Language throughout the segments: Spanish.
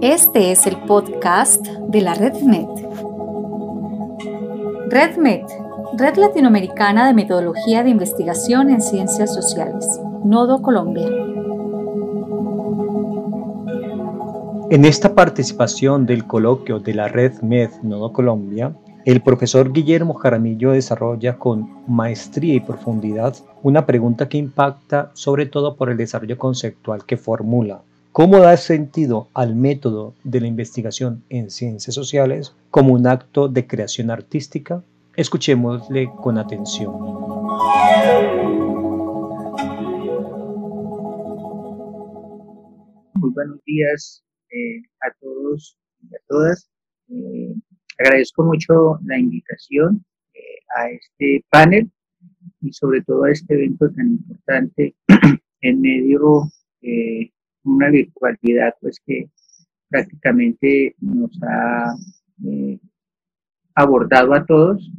Este es el podcast de la RedMed. RedMed, Red Latinoamericana de Metodología de Investigación en Ciencias Sociales, Nodo Colombia. En esta participación del coloquio de la Red Med Nodo Colombia, el profesor Guillermo Jaramillo desarrolla con maestría y profundidad una pregunta que impacta sobre todo por el desarrollo conceptual que formula. ¿Cómo da sentido al método de la investigación en ciencias sociales como un acto de creación artística? Escuchémosle con atención. Muy buenos días eh, a todos y a todas. Eh, agradezco mucho la invitación eh, a este panel y sobre todo a este evento tan importante en medio de una virtualidad pues que prácticamente nos ha abordado a todos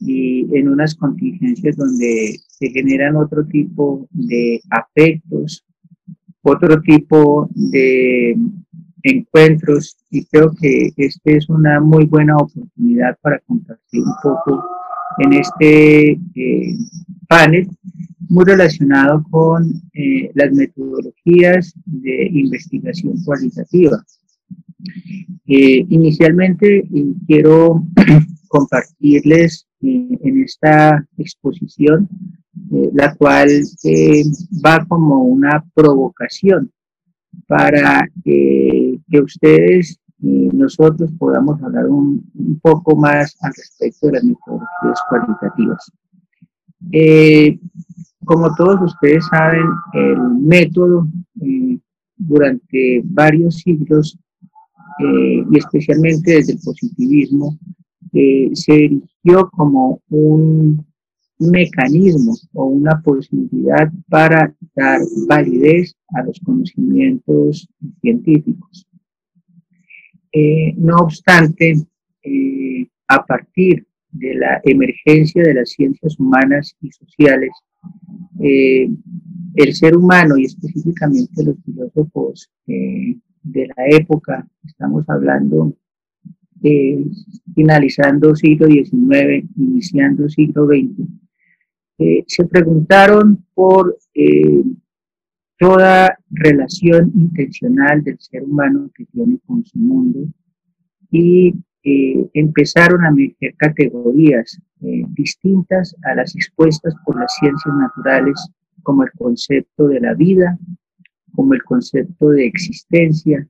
y en unas contingencias donde se generan otro tipo de afectos, otro tipo de encuentros y creo que este es una muy buena oportunidad para compartir un poco en este eh, panel muy relacionado con eh, las metodologías de investigación cualitativa. Eh, inicialmente quiero compartirles en esta exposición, la cual va como una provocación para que, ustedes y nosotros podamos hablar un, poco más al respecto de las metodologías cualitativas. Eh, como todos ustedes saben, el método eh, durante varios siglos eh, y especialmente desde el positivismo se erigió como un mecanismo o una posibilidad para dar validez a los conocimientos científicos. Eh, no obstante, eh, a partir de la emergencia de las ciencias humanas y sociales, eh, el ser humano y específicamente los filósofos de la época, estamos hablando finalizando siglo XIX, iniciando siglo XX, eh, se preguntaron por eh, toda relación intencional del ser humano que tiene con su mundo. Y eh, empezaron a meter categorías distintas a las expuestas por las ciencias naturales como el concepto de la vida, como el concepto de existencia,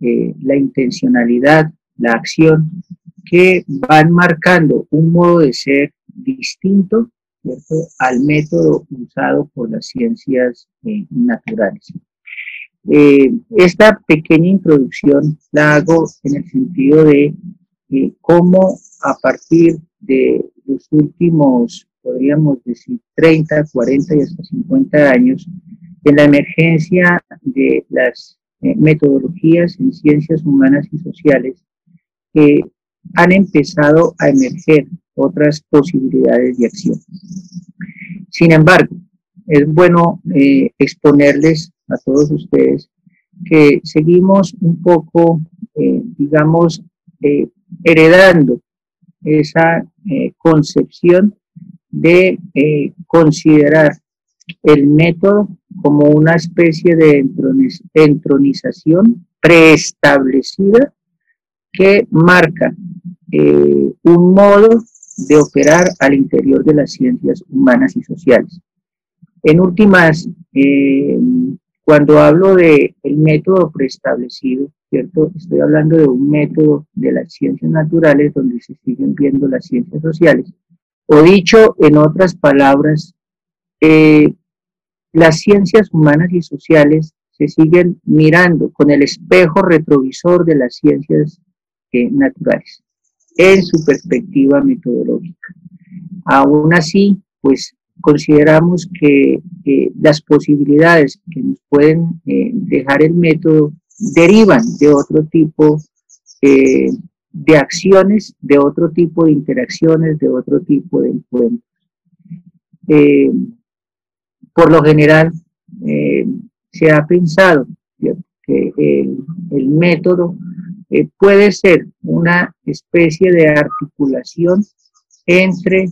la intencionalidad, la acción, que van marcando un modo de ser distinto al método usado por las ciencias eh, naturales. Eh, esta pequeña introducción la hago en el sentido de eh, cómo a partir de los últimos, podríamos decir, 30, 40 y hasta 50 años, en la emergencia de las metodologías en ciencias humanas y sociales, han empezado a emerger otras posibilidades de acción. Sin embargo, es bueno eh, exponerles a todos ustedes que seguimos un poco, eh, digamos, eh, heredando esa concepción de considerar el método como una especie de entronización preestablecida que marca un modo de operar al interior de las ciencias humanas y sociales. En últimas, eh, cuando hablo de el método preestablecido, ¿cierto? Estoy hablando de un método de las ciencias naturales donde se siguen viendo las ciencias sociales. O dicho en otras palabras, eh, las ciencias humanas y sociales se siguen mirando con el espejo retrovisor de las ciencias naturales en su perspectiva metodológica. Aún así, pues consideramos que las posibilidades que nos pueden eh, dejar el método derivan de otro tipo eh, de acciones, de otro tipo de interacciones, de otro tipo de encuentros. Eh, por lo general, se ha pensado que el, método eh, puede ser una especie de articulación entre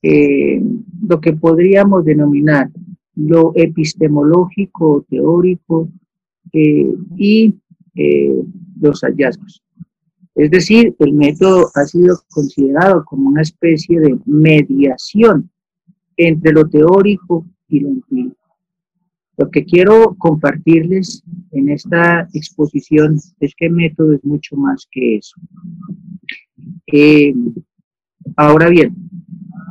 eh, lo que podríamos denominar lo epistemológico teórico eh, y los hallazgos. Es decir, el método ha sido considerado como una especie de mediación entre lo teórico y lo empírico. Lo que quiero compartirles en esta exposición es que método es mucho más que eso. Eh, ahora bien,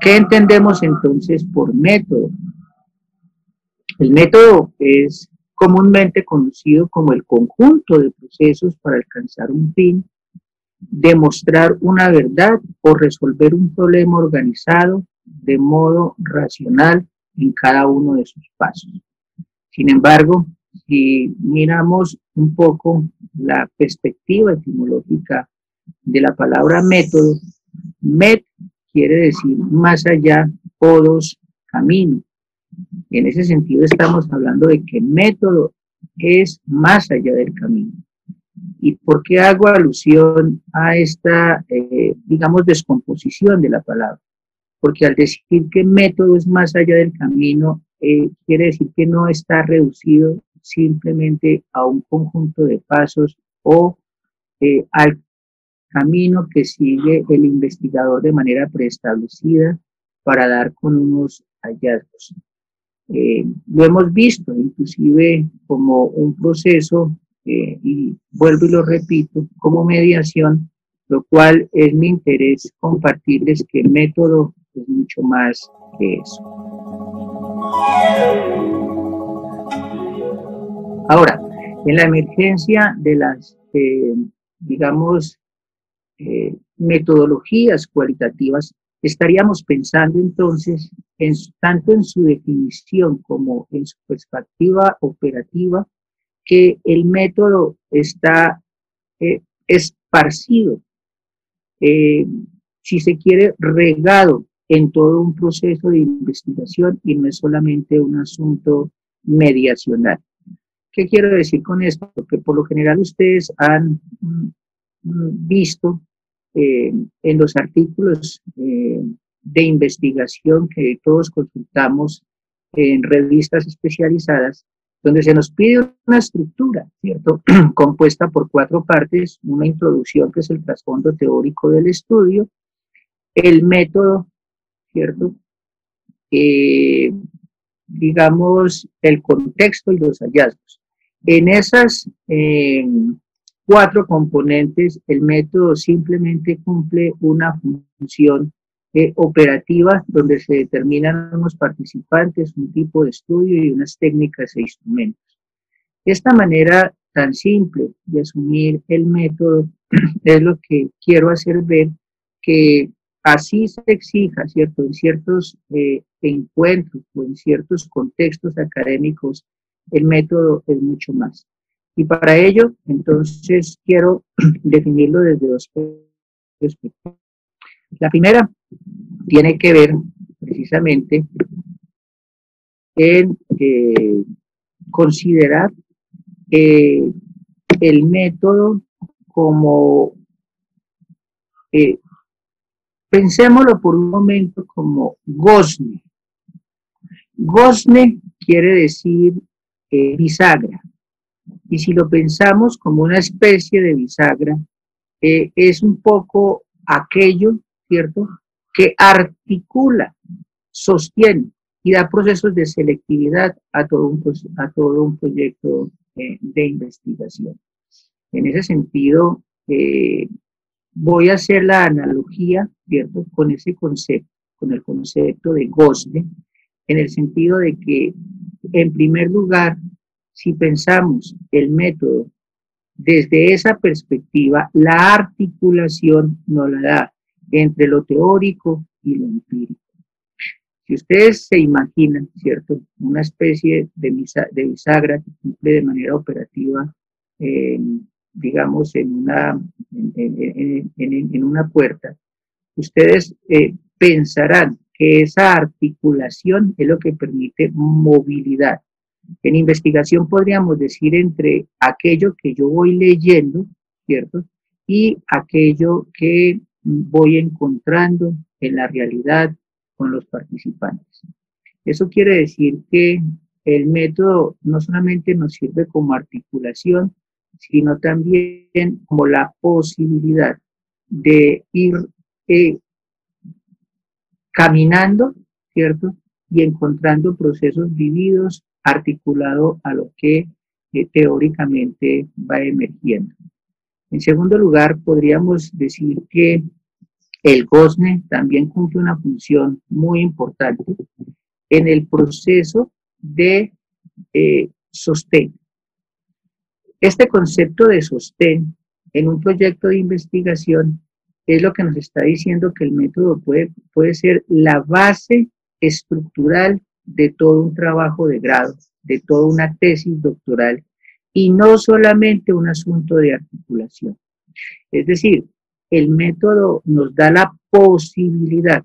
¿qué entendemos entonces por método? El método es comúnmente conocido como el conjunto de procesos para alcanzar un fin, demostrar una verdad o resolver un problema organizado de modo racional en cada uno de sus pasos. Sin embargo, si miramos un poco la perspectiva etimológica de la palabra método, met quiere decir más allá, todos, camino. En ese sentido estamos hablando de que método es más allá del camino. ¿Y por qué hago alusión a esta, eh, digamos, descomposición de la palabra? Porque al decir que método es más allá del camino, eh, quiere decir que no está reducido simplemente a un conjunto de pasos o eh, al camino que sigue el investigador de manera preestablecida para dar con unos hallazgos. Eh, lo hemos visto inclusive como un proceso, y vuelvo y lo repito, como mediación, lo cual es mi interés compartirles que el método es mucho más que eso. Ahora, en la emergencia de las, eh, digamos, eh, metodologías cualitativas, estaríamos pensando entonces en, tanto en su definición como en su perspectiva operativa, que el método está eh, esparcido, si se quiere, regado en todo un proceso de investigación y no es solamente un asunto mediacional. ¿Qué quiero decir con esto? Porque por lo general ustedes han mm, visto eh, en los artículos eh, de investigación que todos consultamos en revistas especializadas, donde se nos pide una estructura, ¿cierto? Compuesta por cuatro partes, una introducción que es el trasfondo teórico del estudio, el método ¿cierto? Eh, digamos, el contexto y los hallazgos. En esas eh, cuatro componentes, el método simplemente cumple una función eh, operativa donde se determinan unos participantes, un tipo de estudio y unas técnicas e instrumentos. Esta manera tan simple de asumir el método es lo que quiero hacer ver que así se exija, ¿cierto? En ciertos eh, encuentros o en ciertos contextos académicos, el método es mucho más. Y para ello, entonces, quiero definirlo desde dos perspectivas. La primera tiene que ver precisamente en eh, considerar eh, el método como Pensémoslo por un momento como gosne. Gosne quiere decir eh, bisagra. Y si lo pensamos como una especie de bisagra, eh, es un poco aquello, ¿cierto?, que articula, sostiene y da procesos de selectividad a todo un, a todo un proyecto eh, de investigación. En ese sentido, voy a hacer la analogía, ¿cierto?, con ese concepto, con el concepto de Gosne, en el sentido de que, en primer lugar, si pensamos el método desde esa perspectiva, la articulación nos la da entre lo teórico y lo empírico. Si ustedes se imaginan, ¿cierto?, una especie de, de bisagra que cumple de manera operativa eh, digamos, en una, en, una puerta, ustedes eh, pensarán que esa articulación es lo que permite movilidad. En investigación podríamos decir entre aquello que yo voy leyendo, ¿cierto? Y aquello que voy encontrando en la realidad con los participantes. Eso quiere decir que el método no solamente nos sirve como articulación, sino también como la posibilidad de ir eh, caminando, ¿cierto? Y encontrando procesos vividos articulado a lo que eh, teóricamente va emergiendo. En segundo lugar, podríamos decir que el GOSNE también cumple una función muy importante en el proceso de eh, sostén. Este concepto de sostén en un proyecto de investigación es lo que nos está diciendo que el método puede, puede ser la base estructural de todo un trabajo de grado, de toda una tesis doctoral y no solamente un asunto de articulación. Es decir, el método nos da la posibilidad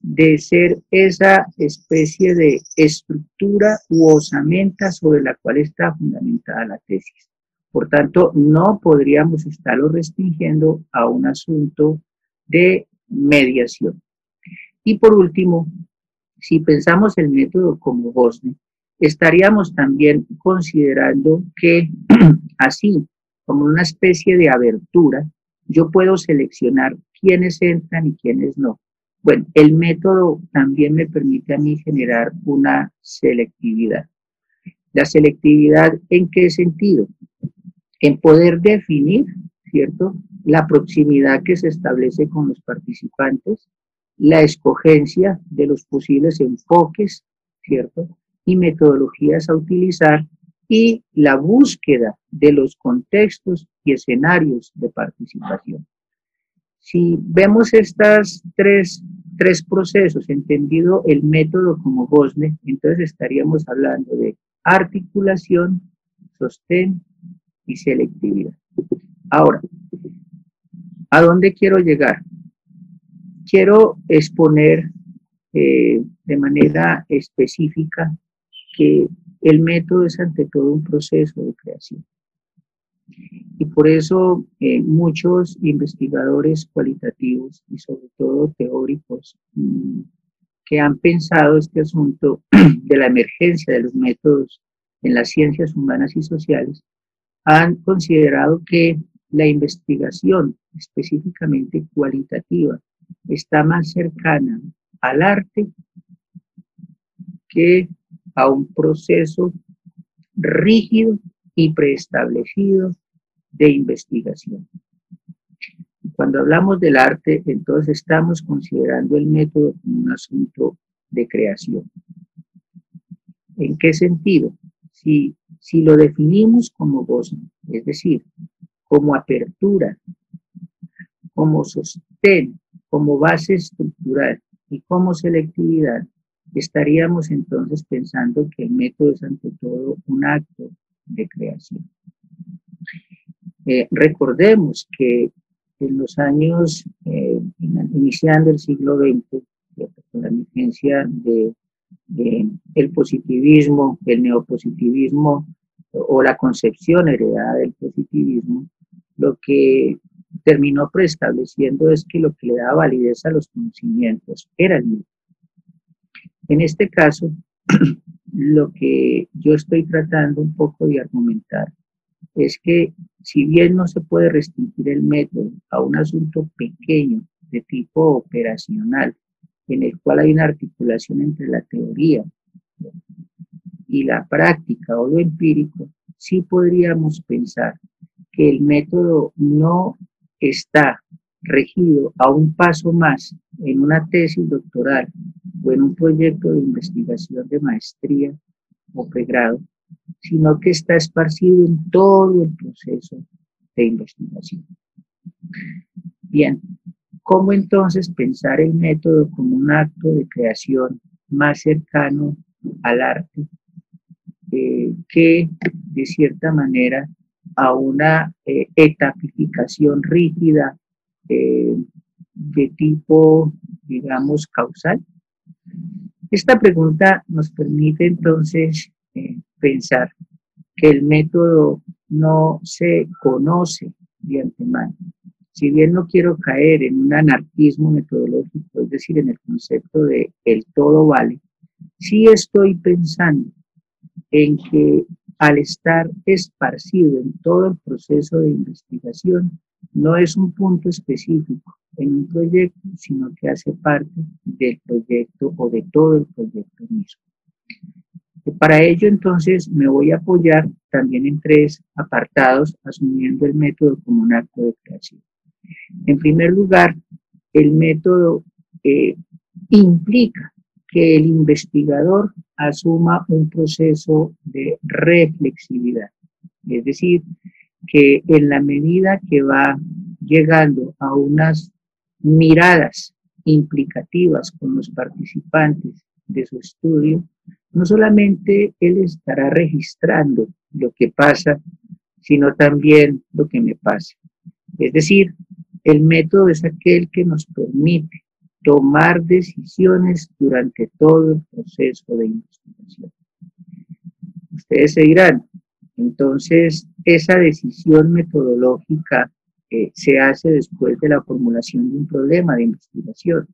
de ser esa especie de estructura u osamenta sobre la cual está fundamentada la tesis. Por tanto, no podríamos estarlo restringiendo a un asunto de mediación. Y por último, si pensamos el método como Bosne, estaríamos también considerando que así como una especie de abertura, yo puedo seleccionar quiénes entran y quiénes no. Bueno, el método también me permite a mí generar una selectividad. La selectividad, ¿en qué sentido? En poder definir, ¿cierto? La proximidad que se establece con los participantes, la escogencia de los posibles enfoques, ¿cierto? Y metodologías a utilizar y la búsqueda de los contextos y escenarios de participación. Si vemos estos tres, tres procesos, entendido el método como Bosne, entonces estaríamos hablando de articulación, sostén y selectividad. Ahora, ¿a dónde quiero llegar? Quiero exponer eh, de manera específica que el método es ante todo un proceso de creación. Y por eso eh, muchos investigadores cualitativos y sobre todo teóricos mm, que han pensado este asunto de la emergencia de los métodos en las ciencias humanas y sociales han considerado que la investigación específicamente cualitativa está más cercana al arte que a un proceso rígido y preestablecido de investigación. Cuando hablamos del arte, entonces estamos considerando el método como un asunto de creación. ¿En qué sentido? Si, si lo definimos como voz, es decir, como apertura, como sostén, como base estructural y como selectividad, estaríamos entonces pensando que el método es ante todo un acto de creación. Eh, recordemos que en los años, eh, iniciando el siglo XX, con la emergencia de, el positivismo, el neopositivismo o la concepción heredada del positivismo, lo que terminó preestableciendo es que lo que le daba validez a los conocimientos era el método. En este caso, lo que yo estoy tratando un poco de argumentar es que si bien no se puede restringir el método a un asunto pequeño de tipo operacional, en el cual hay una articulación entre la teoría y la práctica o lo empírico, sí podríamos pensar que el método no está regido a un paso más en una tesis doctoral o en un proyecto de investigación de maestría o pregrado, sino que está esparcido en todo el proceso de investigación. Bien, ¿cómo entonces pensar el método como un acto de creación más cercano al arte eh, que de cierta manera a una eh, etapificación rígida eh, de tipo, digamos, causal? Esta pregunta nos permite entonces pensar que el método no se conoce de antemano. Si bien no quiero caer en un anarquismo metodológico, es decir, en el concepto de el todo vale, sí estoy pensando en que al estar esparcido en todo el proceso de investigación, no es un punto específico en un proyecto, sino que hace parte del proyecto o de todo el proyecto mismo. Para ello, entonces, me voy a apoyar también en tres apartados, asumiendo el método como un acto de creación. En primer lugar, el método eh, implica que el investigador asuma un proceso de reflexividad, es decir, que en la medida que va llegando a unas miradas implicativas con los participantes de su estudio, no solamente él estará registrando lo que pasa, sino también lo que me pasa. Es decir, el método es aquel que nos permite tomar decisiones durante todo el proceso de investigación. Ustedes se dirán, entonces esa decisión metodológica eh, se hace después de la formulación de un problema de investigación.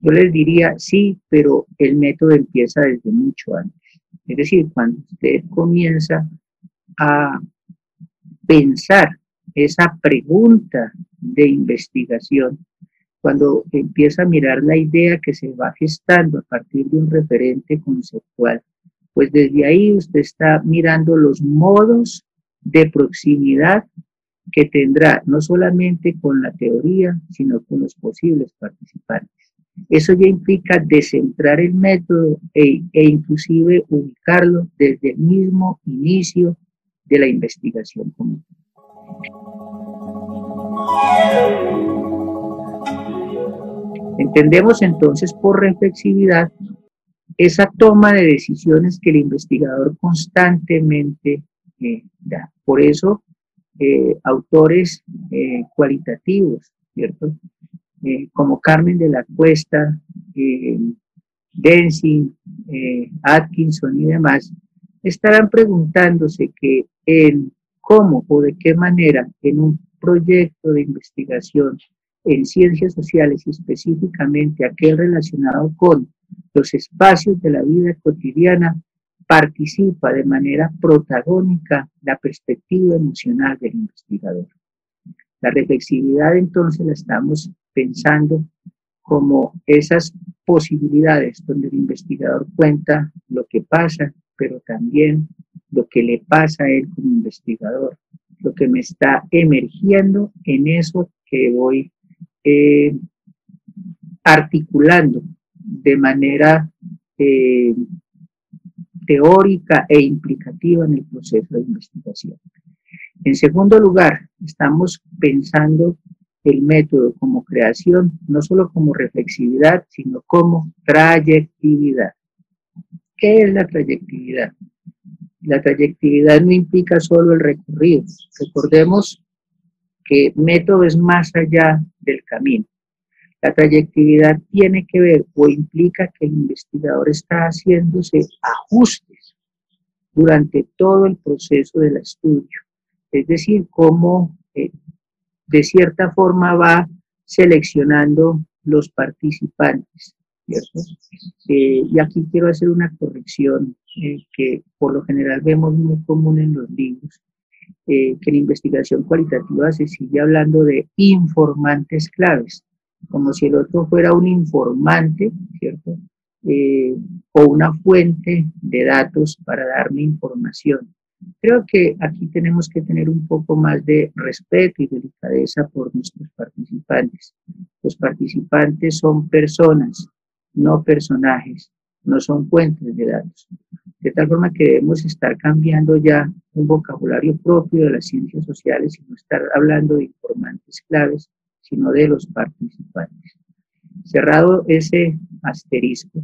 Yo les diría, sí, pero el método empieza desde mucho antes. Es decir, cuando usted comienza a pensar esa pregunta de investigación, cuando empieza a mirar la idea que se va gestando a partir de un referente conceptual, pues desde ahí usted está mirando los modos de proximidad que tendrá no solamente con la teoría, sino con los posibles participantes. Eso ya implica descentrar el método e, e inclusive ubicarlo desde el mismo inicio de la investigación común. Entendemos entonces por reflexividad esa toma de decisiones que el investigador constantemente eh, da. Por eso, eh, autores eh, cualitativos, ¿cierto? como Carmen de la Cuesta, Densing, Atkinson y demás, estarán preguntándose que en cómo o de qué manera en un proyecto de investigación en ciencias sociales específicamente aquel relacionado con los espacios de la vida cotidiana, participa de manera protagónica la perspectiva emocional del investigador. La reflexividad entonces la estamos pensando como esas posibilidades donde el investigador cuenta lo que pasa, pero también lo que le pasa a él como investigador, lo que me está emergiendo en eso que voy eh, articulando de manera eh, teórica e implicativa en el proceso de investigación. En segundo lugar, estamos pensando el método como creación, no solo como reflexividad, sino como trayectividad. ¿Qué es la trayectividad? La trayectividad no implica solo el recorrido. Recordemos que método es más allá del camino. La trayectividad tiene que ver o implica que el investigador está haciéndose ajustes durante todo el proceso del estudio. Es decir, cómo eh, de cierta forma va seleccionando los participantes. Eh, y aquí quiero hacer una corrección eh, que por lo general vemos muy común en los libros, que en investigación cualitativa se sigue hablando de informantes claves como si el otro fuera un informante, ¿cierto? Eh, o una fuente de datos para darme información. Creo que aquí tenemos que tener un poco más de respeto y delicadeza por nuestros participantes. Los participantes son personas, no personajes, no son fuentes de datos. De tal forma que debemos estar cambiando ya un vocabulario propio de las ciencias sociales y no estar hablando de informantes claves, sino de los participantes. Cerrado ese asterisco,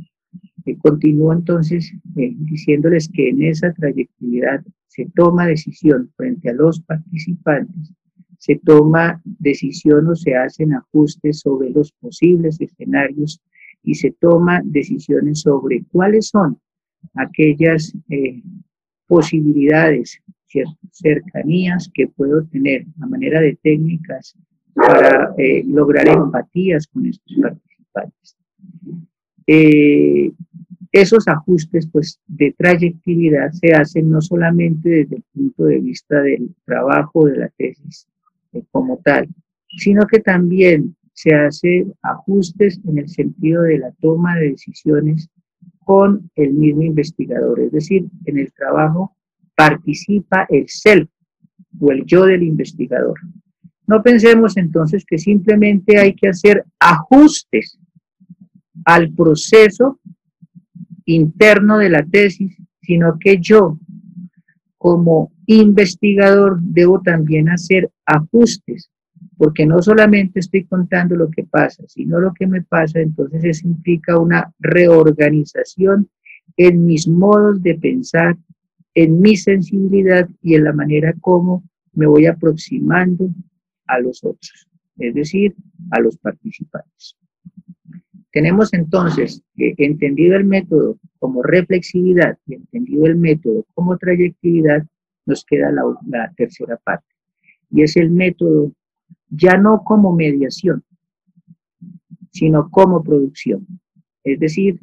eh, continúo entonces eh, diciéndoles que en esa trayectoria se toma decisión frente a los participantes, se toma decisión o se hacen ajustes sobre los posibles escenarios y se toma decisiones sobre cuáles son aquellas eh, posibilidades, cercanías que puedo tener a manera de técnicas para eh, lograr empatías con estos participantes. Eh, esos ajustes pues, de trayectividad se hacen no solamente desde el punto de vista del trabajo de la tesis como tal, sino que también se hacen ajustes en el sentido de la toma de decisiones con el mismo investigador, es decir, en el trabajo participa el self o el yo del investigador. No pensemos entonces que simplemente hay que hacer ajustes al proceso interno de la tesis, sino que yo como investigador debo también hacer ajustes, porque no solamente estoy contando lo que pasa, sino lo que me pasa, entonces eso implica una reorganización en mis modos de pensar, en mi sensibilidad y en la manera como me voy aproximando a los otros, es decir, a los participantes. Tenemos entonces entendido el método como reflexividad y entendido el método como trayectividad, nos queda la, la tercera parte. Y es el método ya no como mediación, sino como producción. Es decir,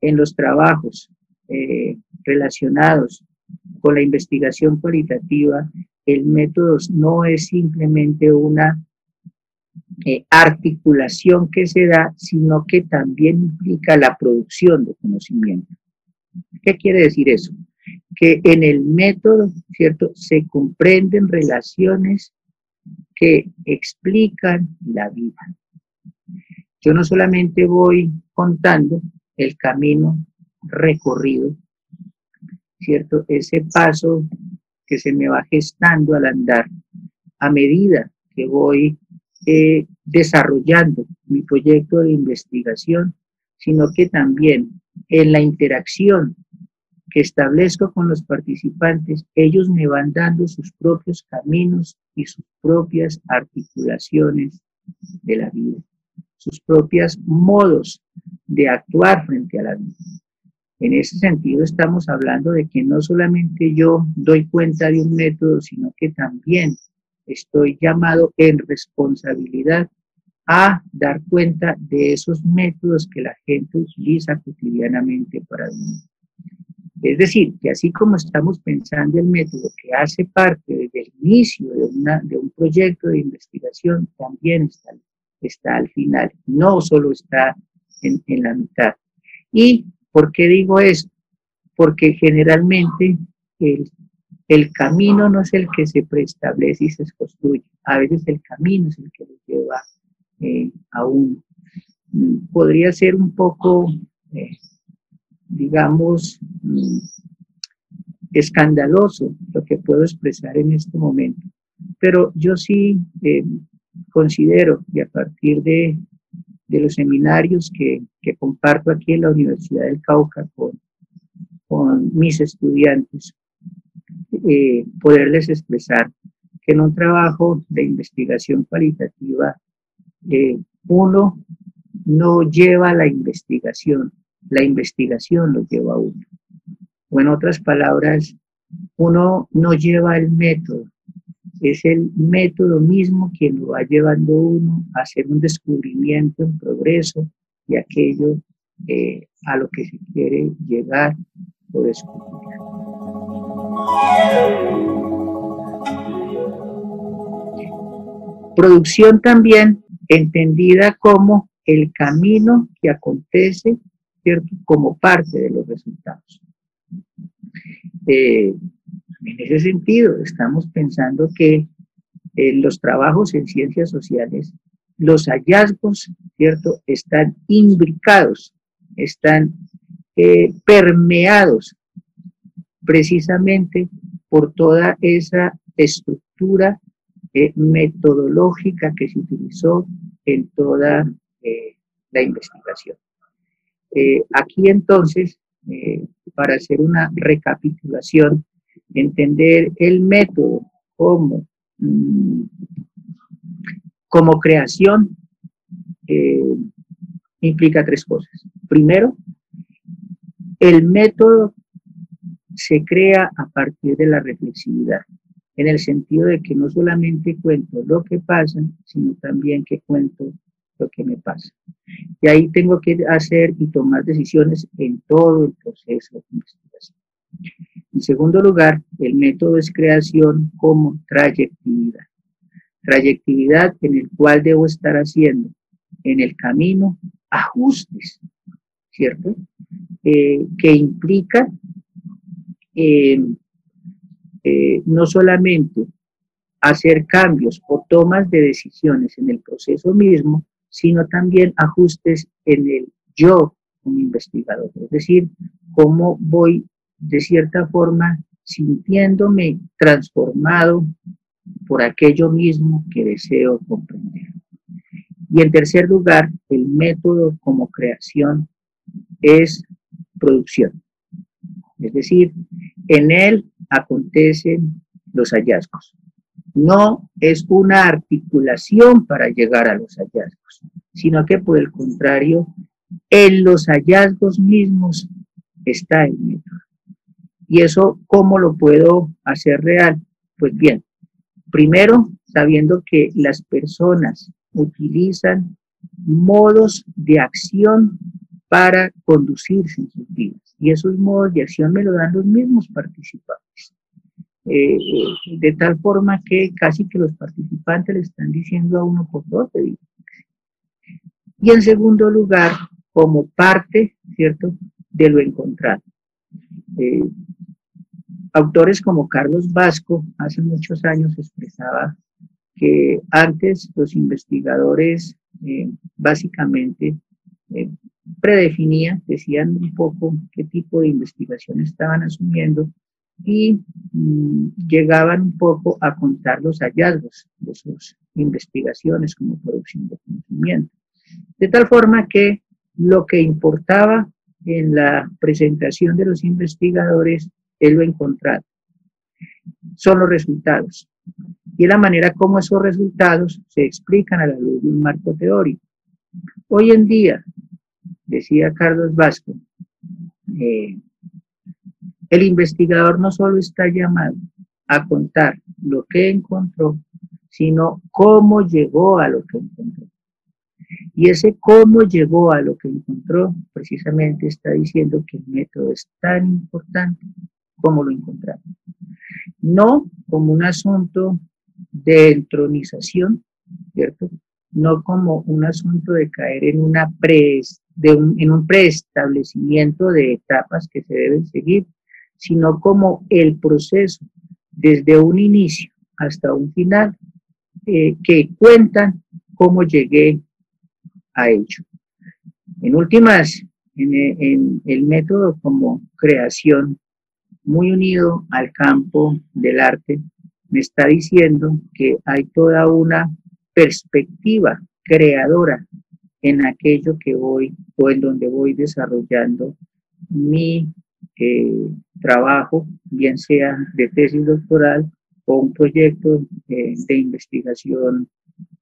en los trabajos eh, relacionados con la investigación cualitativa, el método no es simplemente una eh, articulación que se da, sino que también implica la producción de conocimiento. ¿Qué quiere decir eso? Que en el método, ¿cierto? Se comprenden relaciones que explican la vida. Yo no solamente voy contando el camino recorrido, ¿cierto? Ese paso que se me va gestando al andar a medida que voy eh, desarrollando mi proyecto de investigación, sino que también en la interacción que establezco con los participantes, ellos me van dando sus propios caminos y sus propias articulaciones de la vida, sus propios modos de actuar frente a la vida. En ese sentido estamos hablando de que no solamente yo doy cuenta de un método, sino que también estoy llamado en responsabilidad a dar cuenta de esos métodos que la gente utiliza cotidianamente para vivir. Es decir, que así como estamos pensando el método que hace parte desde el inicio de, de un proyecto de investigación, también está, está al final, no solo está en, en la mitad. Y ¿Por qué digo esto? Porque generalmente el, el camino no es el que se preestablece y se construye. A veces el camino es el que lo lleva eh, a uno. Mm, podría ser un poco, eh, digamos, mm, escandaloso lo que puedo expresar en este momento, pero yo sí eh, considero, y a partir de, de los seminarios que, que, comparto aquí en la Universidad del Cauca con, con mis estudiantes, eh, poderles expresar que en un trabajo de investigación cualitativa, eh, uno no lleva la investigación, la investigación lo lleva a uno. O en otras palabras, uno no lleva el método, es el método mismo quien lo va llevando uno a hacer un descubrimiento en progreso de aquello eh, a lo que se quiere llegar o descubrir. Producción también entendida como el camino que acontece, ¿cierto? Como parte de los resultados. Eh, en ese sentido, estamos pensando que en los trabajos en ciencias sociales, los hallazgos, ¿cierto?, están imbricados, están eh, permeados precisamente por toda esa estructura eh, metodológica que se utilizó en toda eh, la investigación. Aquí entonces, para hacer una recapitulación, entender el método como, mm, como creación eh, implica tres cosas. Primero, el método se crea a partir de la reflexividad, en el sentido de que no solamente cuento lo que pasa, sino también que cuento lo que me pasa. Y ahí tengo que hacer y tomar decisiones en todo el proceso de investigación. En segundo lugar, el método es creación como trayectividad. Trayectividad en el cual debo estar haciendo en el camino ajustes, ¿cierto? Eh, que implica eh, eh, no solamente hacer cambios o tomas de decisiones en el proceso mismo, sino también ajustes en el yo como investigador, es decir, cómo voy de cierta forma sintiéndome transformado por aquello mismo que deseo comprender. Y en tercer lugar, el método como creación es producción. Es decir, en él acontecen los hallazgos. No es una articulación para llegar a los hallazgos, sino que por el contrario, en los hallazgos mismos está el método. ¿Y eso cómo lo puedo hacer real? Pues bien, primero sabiendo que las personas utilizan modos de acción para conducirse en sus vidas. Y esos modos de acción me lo dan los mismos participantes. Eh, de tal forma que casi que los participantes le están diciendo a uno por dos Y en segundo lugar, como parte, ¿cierto?, de lo encontrado. Eh, autores como Carlos Vasco hace muchos años expresaba que antes los investigadores eh, básicamente predefinían, decían un poco qué tipo de investigación estaban asumiendo y mm, llegaban un poco a contar los hallazgos de sus investigaciones como producción de conocimiento. De tal forma que lo que importaba en la presentación de los investigadores es lo encontrado. Son los resultados. Y la manera como esos resultados se explican a la luz de un marco teórico. Hoy en día, decía Carlos Vasco, eh, el investigador no solo está llamado a contar lo que encontró, sino cómo llegó a lo que encontró. Y ese cómo llegó a lo que encontró, precisamente está diciendo que el método es tan importante como lo encontramos. No como un asunto de entronización, ¿cierto? No como un asunto de caer en, en un preestablecimiento de etapas que se deben seguir, sino como el proceso desde un inicio hasta un final eh, que cuentan cómo llegué a ello. En últimas, en, en el método como creación, muy unido al campo del arte, me está diciendo que hay toda una perspectiva creadora en aquello que voy o en donde voy desarrollando mi eh, trabajo, bien sea de tesis doctoral o un proyecto eh, de investigación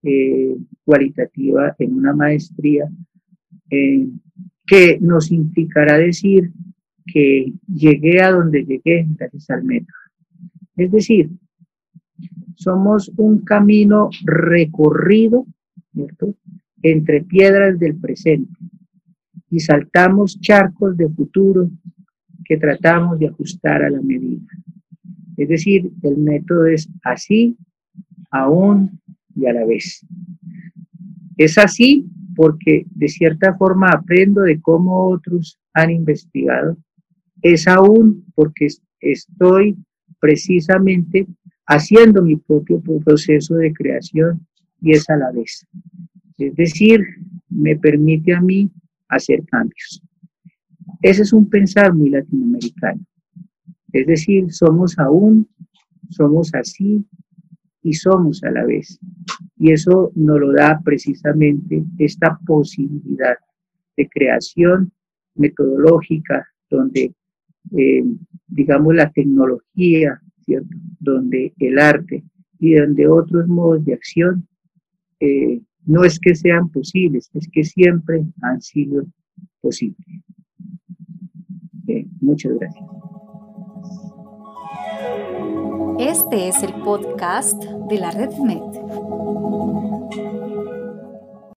eh, cualitativa en una maestría, que nos implicará decir que llegué a donde llegué gracias al método. Es decir, somos un camino recorrido, ¿cierto? Entre piedras del presente y saltamos charcos de futuro que tratamos de ajustar a la medida. Es decir, el método es así, aún y a la vez. Es así porque de cierta forma aprendo de cómo otros han investigado. Es aún porque estoy precisamente haciendo mi propio proceso de creación y es a la vez. Es decir, me permite a mí hacer cambios. Ese es un pensar muy latinoamericano. Es decir, somos aún, somos así y somos a la vez. Y eso nos lo da precisamente esta posibilidad de creación metodológica donde, eh, digamos, la tecnología donde el arte y donde otros modos de acción eh, no es que sean posibles, es que siempre han sido posibles. Muchas gracias. Este es el podcast de la Red Med.